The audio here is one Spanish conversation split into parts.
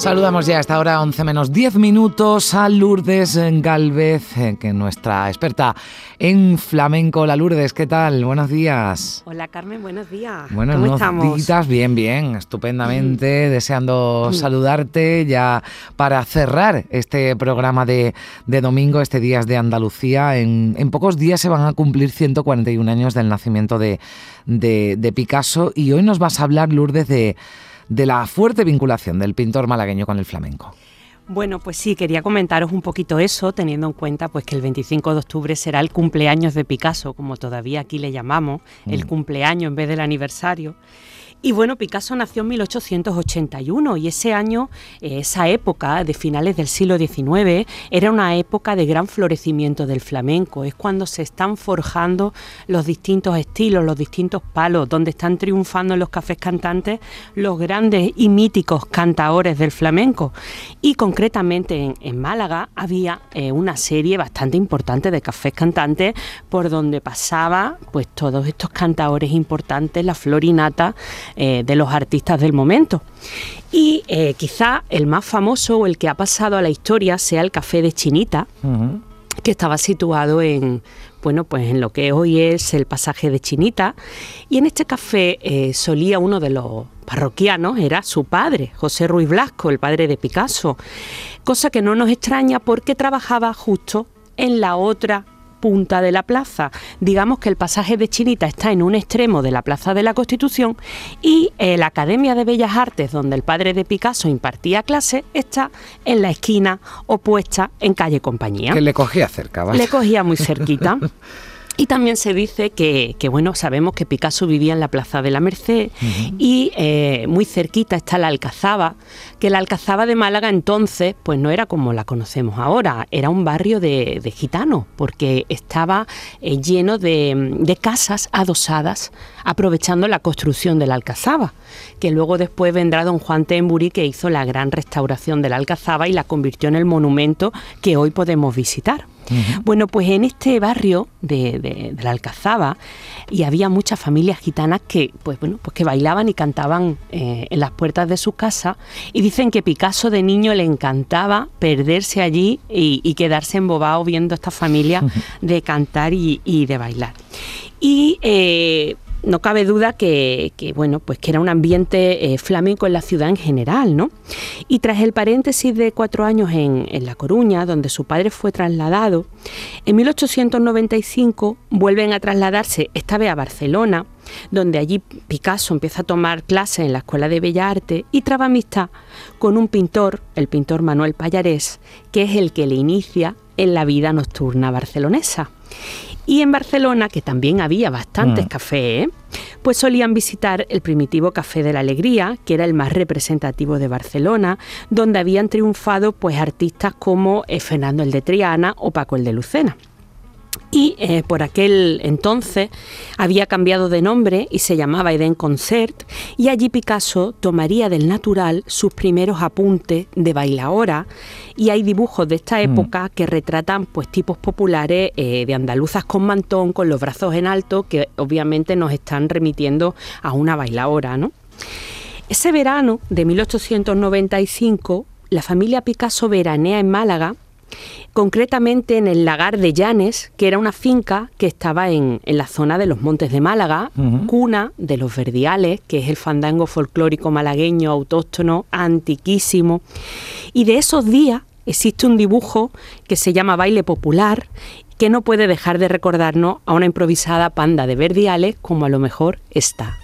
Saludamos ya hasta ahora 11 menos 10 minutos a Lourdes Galvez, eh, que nuestra experta en flamenco. La Lourdes, ¿qué tal? Buenos días. Hola Carmen, buenos días. Bueno, ¿Cómo estamos? Bien, bien, estupendamente. Mm. Deseando mm. saludarte ya para cerrar este programa de, domingo, este Días de Andalucía. En, pocos días se van a cumplir 141 años del nacimiento de, de Picasso y hoy nos vas a hablar, Lourdes, de de la fuerte vinculación del pintor malagueño con el flamenco. Bueno, pues sí, quería comentaros un poquito eso, teniendo en cuenta pues que el 25 de octubre será el cumpleaños de Picasso, como todavía aquí le llamamos, el mm. cumpleaños en vez del aniversario. Y bueno, Picasso nació en 1881 y ese año, eh, esa época de finales del siglo XIX, era una época de gran florecimiento del flamenco. Es cuando se están forjando los distintos estilos, los distintos palos, donde están triunfando en los cafés cantantes los grandes y míticos cantaores del flamenco. Y concretamente en, Málaga había eh, una serie bastante importante de cafés cantantes por donde pasaba pues todos estos cantaores importantes, la florinata eh, de los artistas del momento. Y eh, quizá el más famoso o el que ha pasado a la historia sea el Café de Chinita, que estaba situado en, bueno, pues en lo que hoy es el pasaje de Chinita. Y en este café eh, solía uno de los parroquianos, era su padre, José Ruiz Blasco, el padre de Picasso. Cosa que no nos extraña porque trabajaba justo en la otra punta de la plaza. Digamos que el pasaje de Chinita está en un extremo de la Plaza de la Constitución y eh, la Academia de Bellas Artes, donde el padre de Picasso impartía clase, está en la esquina opuesta en calle Compañía. Que le cogía cerca, ¿vale? Le cogía muy cerquita. Y también se dice que, bueno, sabemos que Picasso vivía en la Plaza de la Merced y eh, muy cerquita está la Alcazaba, que la Alcazaba de Málaga entonces pues no era como la conocemos ahora, era un barrio de, gitanos, porque estaba eh, lleno de, casas adosadas, aprovechando la construcción de la Alcazaba, que luego después vendrá don Juan Temburi que hizo la gran restauración de la Alcazaba y la convirtió en el monumento que hoy podemos visitar. Bueno, pues en este barrio de, la Alcazaba y había muchas familias gitanas que, pues bueno, pues que bailaban y cantaban eh, en las puertas de su casa y dicen que Picasso de niño le encantaba perderse allí y, quedarse embobado viendo a esta familia de cantar y, de bailar. Y eh, no cabe duda que, bueno, pues que era un ambiente eh, flamenco en la ciudad en general, ¿no? Y tras el paréntesis de cuatro años en, en, La Coruña, donde su padre fue trasladado, en 1895 vuelven a trasladarse, esta vez a Barcelona, donde allí Picasso empieza a tomar clases en la Escuela de Bellas Artes y traba amistad con un pintor, el pintor Manuel Payarés, que es el que le inicia en la vida nocturna barcelonesa. Y en Barcelona, que también había bastantes mm. cafés, pues solían visitar el primitivo Café de la Alegría, que era el más representativo de Barcelona, donde habían triunfado pues artistas como eh, Fernando el de Triana o Paco el de Lucena y eh, por aquel entonces había cambiado de nombre y se llamaba Eden Concert y allí Picasso tomaría del natural sus primeros apuntes de bailaora y hay dibujos de esta mm. época que retratan pues tipos populares eh, de andaluzas con mantón con los brazos en alto que obviamente nos están remitiendo a una bailaora, ¿no? Ese verano de 1895 la familia Picasso veranea en Málaga concretamente en el lagar de Llanes, que era una finca que estaba en, la zona de los Montes de Málaga, cuna de los verdiales, que es el fandango folclórico malagueño autóctono antiquísimo. Y de esos días existe un dibujo que se llama Baile Popular que no puede dejar de recordarnos a una improvisada panda de verdiales como a lo mejor está.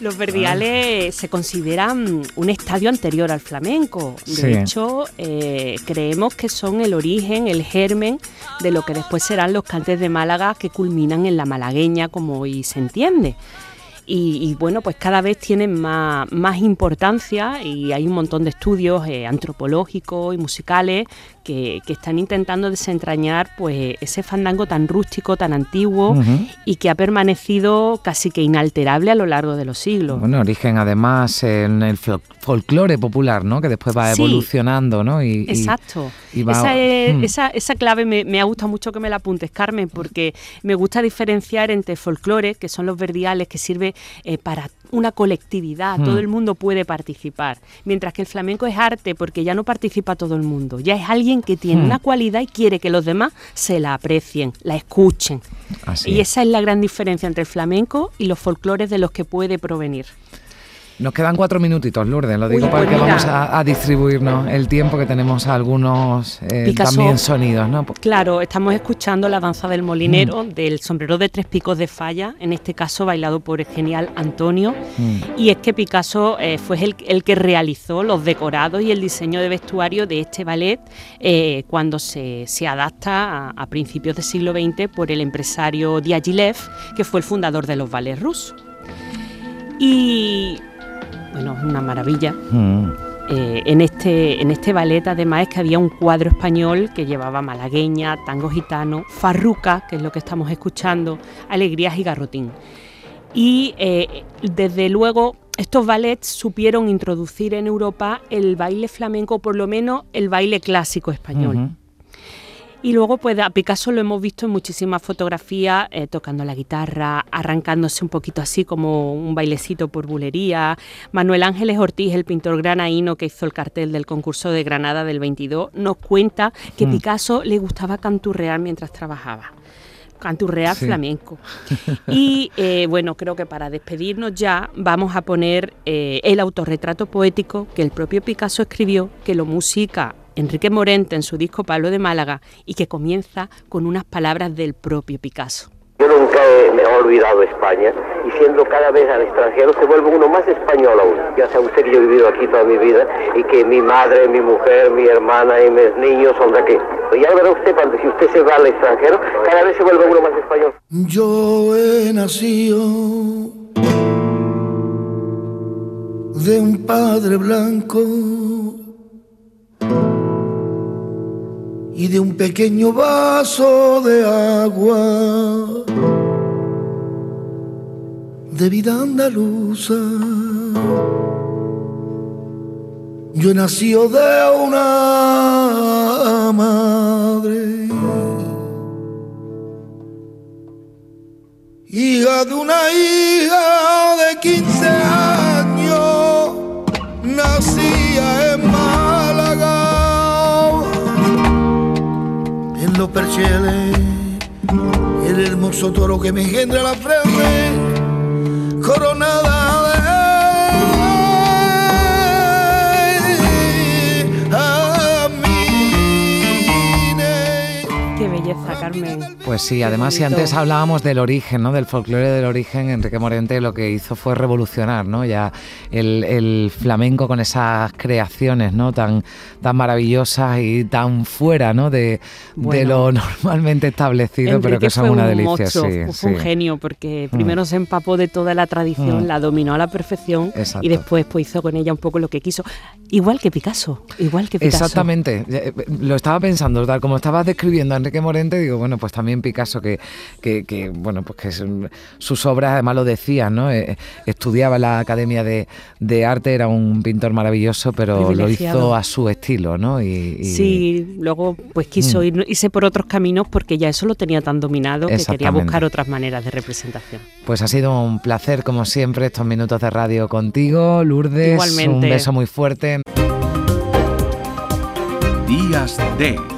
Los verdiales se consideran un estadio anterior al flamenco. De hecho, eh, creemos que son el origen, el germen de lo que después serán los cantes de Málaga que culminan en la malagueña, como hoy se entiende y, bueno, pues cada vez tienen más, más, importancia y hay un montón de estudios eh, antropológicos y musicales que, están intentando desentrañar pues ese fandango tan rústico, tan antiguo y que ha permanecido casi que inalterable a lo largo de los siglos. Bueno, origen además en el folclore popular, ¿no? Que después va evolucionando, ¿no? Y, exacto. Hmm. esa, esa, clave me, ha gustado mucho que me la apuntes, Carmen, porque me gusta diferenciar entre folclore, que son los verdiales, que sirve eh, para una colectividad, todo hmm. el mundo puede participar, mientras que el flamenco es arte porque ya no participa todo el mundo, ya es alguien que tiene una hmm. cualidad y quiere que los demás se la aprecien, la escuchen. Y esa es la gran diferencia entre el flamenco y los folclores de los que puede provenir. Nos quedan cuatro minutitos, Lourdes, lo digo para pues que vamos a, distribuirnos el tiempo que tenemos algunos eh, también sonidos, ¿no? Claro, estamos escuchando la danza del molinero, mm. del sombrero de tres picos de falla, en este caso bailado por el genial Antonio, mm. y es que Picasso eh, fue el, que realizó los decorados y el diseño de vestuario de este ballet eh, cuando se, adapta a, a, principios del siglo XX por el empresario Diaghilev, que fue el fundador de los ballets rusos. Y bueno, es una maravilla. Mm. Eh, en, este, en este ballet además es que había un cuadro español que llevaba malagueña, tango gitano, farruca, que es lo que estamos escuchando, alegrías y garrotín. Y eh, desde luego estos ballets supieron introducir en Europa el baile flamenco, por lo menos el baile clásico español. Y luego, pues a Picasso lo hemos visto en muchísimas fotografías, eh, tocando la guitarra, arrancándose un poquito así como un bailecito por bulería. Manuel Ángeles Ortiz, el pintor granaíno que hizo el cartel del concurso de Granada del 22, nos cuenta que mm. Picasso le gustaba canturrear mientras trabajaba canturrear flamenco. Y eh, bueno, creo que para despedirnos ya vamos a poner eh, el autorretrato poético que el propio Picasso escribió, que lo musica Enrique Morente en su disco Pablo de Málaga y que comienza con unas palabras del propio Picasso. Yo nunca me he olvidado España y siendo cada vez al extranjero se vuelve uno más español aún. Ya sabe usted que yo he vivido aquí toda mi vida y que mi madre, mi mujer, mi hermana y mis niños son de aquí. Y ya verá usted cuando si usted se va al extranjero, cada vez se vuelve uno más español. Yo he nacido de un padre blanco y de un pequeño vaso de agua de vida andaluza. Yo nacido de una madre, hija de una hija de 15 años, los el hermoso toro que me engendra la frente, coronada Carmen. Pues sí, además si antes hablábamos del origen, ¿no? Del folclore del origen, Enrique Morente lo que hizo fue revolucionar, ¿no? Ya el, flamenco con esas creaciones, ¿no? Tan, tan maravillosas y tan fuera, ¿no? De, lo normalmente establecido, pero que son una delicia. fue un genio porque mm. primero se empapó de toda la tradición, mm. la dominó a la perfección y después pues, hizo con ella un poco lo que quiso. Igual que Picasso, igual que Picasso. Exactamente, eh, lo estaba pensando, tal como estabas describiendo a Enrique Morente, digo, bueno, pues también Picasso, que, que, bueno, pues que sus obras, además lo decía, ¿no? Eh, estudiaba en la Academia de, Arte, era un pintor maravilloso, pero lo hizo a su estilo, ¿no? Y, Sí, luego pues quiso mm. irse por otros caminos porque ya eso lo tenía tan dominado que quería buscar otras maneras de representación. Pues ha sido un placer, como siempre, estos minutos de radio contigo, Lourdes. Igualmente. Un beso muy fuerte. Días de